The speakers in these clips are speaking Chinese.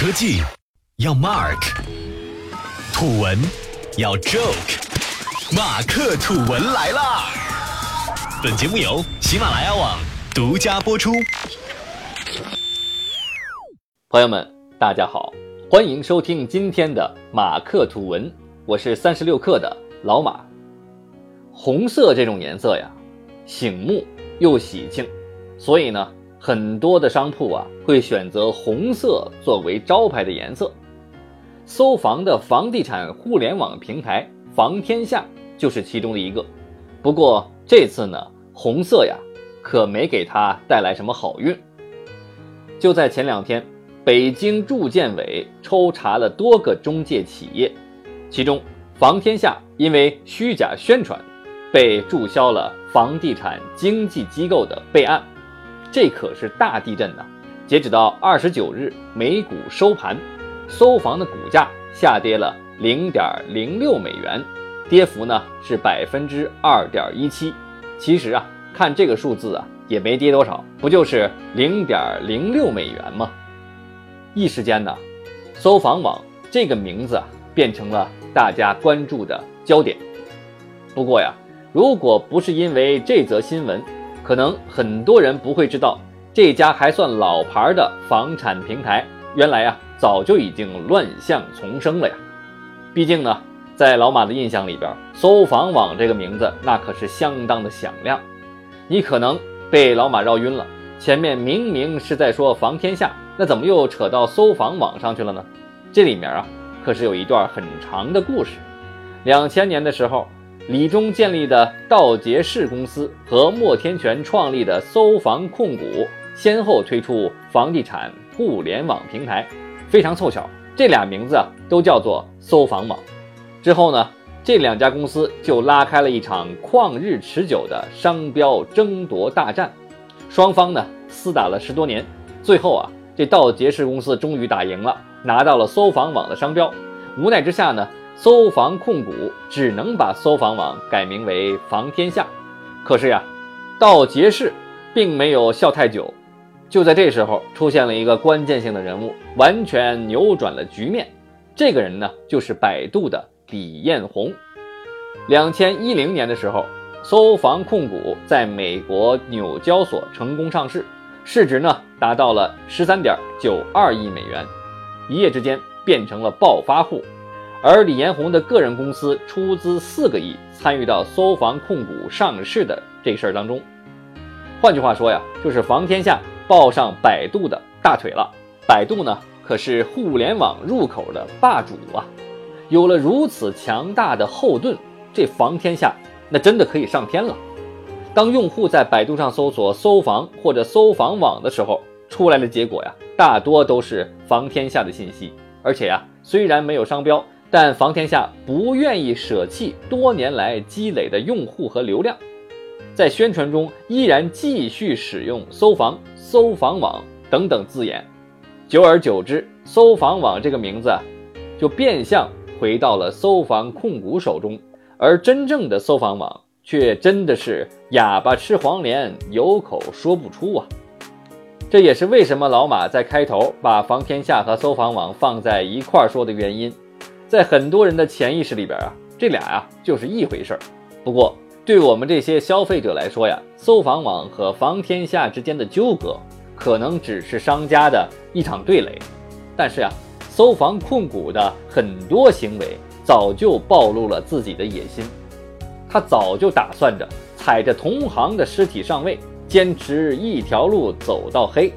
科技要 Mark，土文要 Joke，马克吐文来啦！本节目由喜马拉雅网独家播出。朋友们，大家好，欢迎收听今天的马克吐文，我是三十六克的老马。红色这种颜色呀，醒目又喜庆，所以呢。很多的商铺啊，会选择红色作为招牌的颜色。搜房的房地产互联网平台房天下就是其中的一个。不过这次呢，红色呀，可没给他带来什么好运。就在前两天，北京住建委抽查了多个中介企业，其中房天下因为虚假宣传，被注销了房地产经纪机构的备案。这可是大地震呐！截止到二十九日美股收盘，搜房的股价下跌了零点零六美元，跌幅呢是百分之二点一七。其实啊，看这个数字啊，也没跌多少，不就是零点零六美元吗？一时间呢，搜房网这个名字啊，变成了大家关注的焦点。不过呀，如果不是因为这则新闻，可能很多人不会知道，这家还算老牌的房产平台，原来啊早就已经乱象丛生了呀。毕竟呢，在老马的印象里边，搜房网这个名字那可是相当的响亮。你可能被老马绕晕了，前面明明是在说房天下，那怎么又扯到搜房网上去了呢？这里面啊，可是有一段很长的故事。两千年的时候。李忠建立的道杰士公司和莫天全创立的搜房控股，先后推出房地产互联网平台，非常凑巧，这俩名字啊都叫做搜房网。之后呢，这两家公司就拉开了一场旷日持久的商标争夺大战，双方呢厮打了十多年，最后啊，这道杰士公司终于打赢了，拿到了搜房网的商标。无奈之下呢。搜房控股只能把搜房网改名为房天下，可是呀，道杰士并没有笑太久。就在这时候，出现了一个关键性的人物，完全扭转了局面。这个人呢，就是百度的李彦宏。两千一零年的时候，搜房控股在美国纽交所成功上市，市值呢达到了十三点九二亿美元，一夜之间变成了暴发户。而李彦宏的个人公司出资四个亿参与到搜房控股上市的这事儿当中，换句话说呀，就是房天下抱上百度的大腿了。百度呢，可是互联网入口的霸主啊，有了如此强大的后盾，这房天下那真的可以上天了。当用户在百度上搜索“搜房”或者“搜房网”的时候，出来的结果呀，大多都是房天下的信息，而且呀，虽然没有商标。但房天下不愿意舍弃多年来积累的用户和流量，在宣传中依然继续使用“搜房”“搜房网”等等字眼，久而久之，“搜房网”这个名字就变相回到了搜房控股手中，而真正的“搜房网”却真的是哑巴吃黄连，有口说不出啊！这也是为什么老马在开头把房天下和搜房网放在一块儿说的原因。在很多人的潜意识里边啊，这俩呀就是一回事儿。不过，对我们这些消费者来说呀，搜房网和房天下之间的纠葛，可能只是商家的一场对垒。但是呀，搜房控股的很多行为早就暴露了自己的野心，他早就打算着踩着同行的尸体上位，坚持一条路走到黑。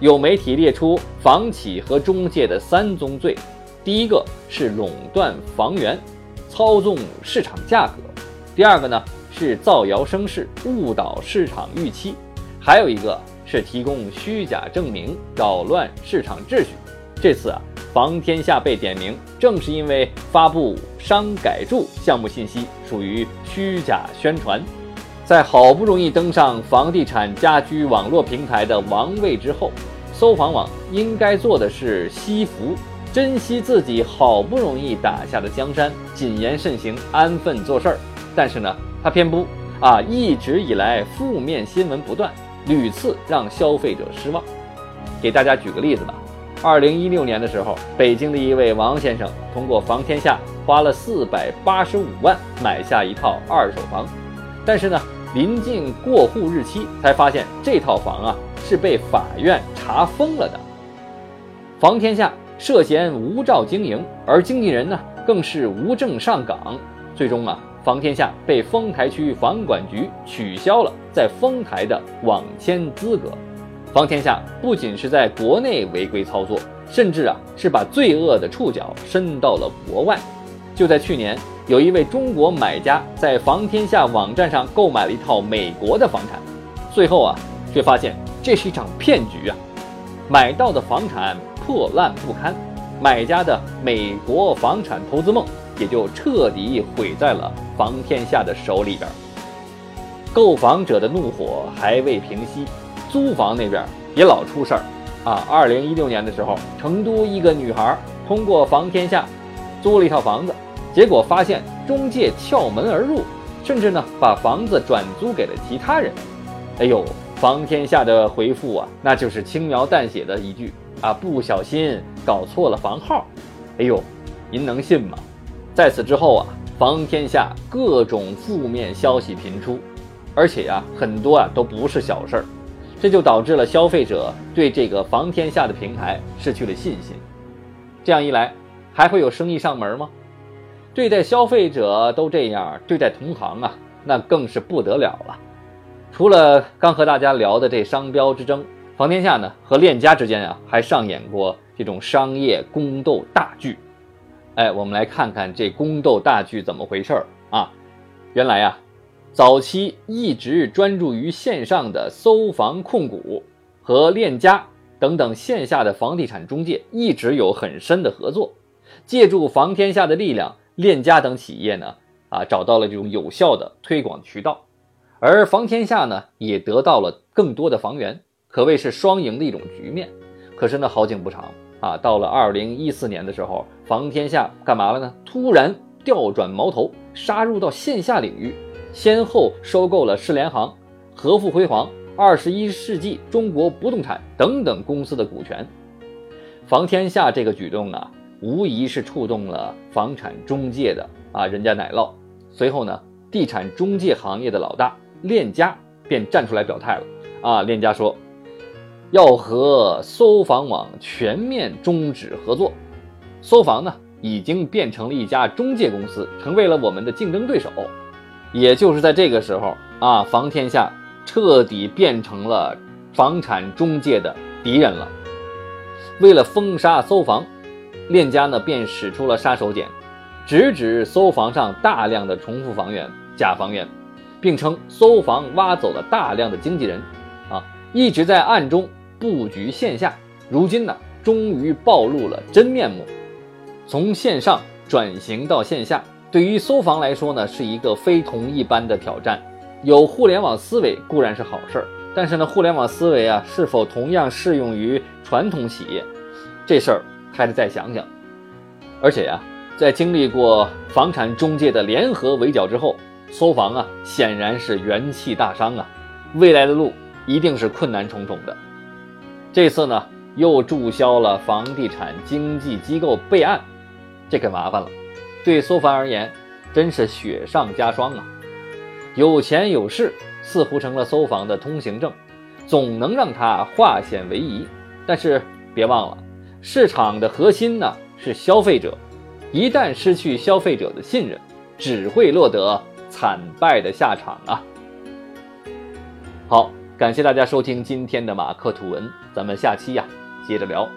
有媒体列出房企和中介的三宗罪。第一个是垄断房源，操纵市场价格；第二个呢是造谣生事，误导市场预期；还有一个是提供虚假证明，扰乱市场秩序。这次啊，房天下被点名，正是因为发布商改住项目信息属于虚假宣传。在好不容易登上房地产家居网络平台的王位之后，搜房网应该做的是惜福。珍惜自己好不容易打下的江山，谨言慎行，安分做事儿。但是呢，他偏不啊，一直以来负面新闻不断，屡次让消费者失望。给大家举个例子吧，二零一六年的时候，北京的一位王先生通过房天下花了四百八十五万买下一套二手房，但是呢，临近过户日期才发现这套房啊是被法院查封了的。房天下涉嫌无照经营，而经纪人呢更是无证上岗，最终啊，房天下被丰台区房管局取消了在丰台的网签资格。房天下不仅是在国内违规操作，甚至啊是把罪恶的触角伸到了国外。就在去年，有一位中国买家在房天下网站上购买了一套美国的房产，最后啊却发现这是一场骗局啊！买到的房产破烂不堪，买家的美国房产投资梦也就彻底毁在了房天下的手里边。购房者的怒火还未平息。租房那边也老出事儿啊！二零一六年的时候，成都一个女孩通过房天下租了一套房子，结果发现中介撬门而入，甚至呢把房子转租给了其他人。哎呦，房天下的回复啊，那就是轻描淡写的一句啊，不小心搞错了房号。哎呦，您能信吗？在此之后啊，房天下各种负面消息频出，而且呀，很多啊都不是小事儿。这就导致了消费者对这个房天下的平台失去了信心，这样一来，还会有生意上门吗？对待消费者都这样，对待同行啊，那更是不得了了。除了刚和大家聊的这商标之争，房天下呢和链家之间啊，还上演过这种商业宫斗大剧。哎，我们来看看这宫斗大剧怎么回事儿啊？原来呀。早期一直专注于线上的搜房控股和链家等等线下的房地产中介一直有很深的合作，借助房天下的力量，链家等企业呢啊找到了这种有效的推广渠道，而房天下呢也得到了更多的房源，可谓是双赢的一种局面。可是呢好景不长啊，到了二零一四年的时候，房天下干嘛了呢？突然调转矛头，杀入到线下领域。先后收购了世联行、和富辉煌、二十一世纪中国不动产等等公司的股权。房天下这个举动啊，无疑是触动了房产中介的啊人家奶酪。随后呢，地产中介行业的老大链家便站出来表态了啊，链家说要和搜房网全面终止合作。搜房呢，已经变成了一家中介公司，成为了我们的竞争对手。也就是在这个时候啊，房天下彻底变成了房产中介的敌人了。为了封杀搜房，链家呢便使出了杀手锏，直指搜房上大量的重复房源、假房源，并称搜房挖走了大量的经纪人，啊，一直在暗中布局线下。如今呢，终于暴露了真面目，从线上转型到线下。对于搜房来说呢，是一个非同一般的挑战。有互联网思维固然是好事儿，但是呢，互联网思维啊，是否同样适用于传统企业，这事儿还得再想想。而且呀，在经历过房产中介的联合围剿之后，搜房啊，显然是元气大伤啊，未来的路一定是困难重重的。这次呢，又注销了房地产经纪机构备案，这可麻烦了。对搜房而言，真是雪上加霜啊！有钱有势似乎成了搜房的通行证，总能让他化险为夷。但是别忘了，市场的核心呢是消费者，一旦失去消费者的信任，只会落得惨败的下场啊！好，感谢大家收听今天的马克吐文，咱们下期呀接着聊。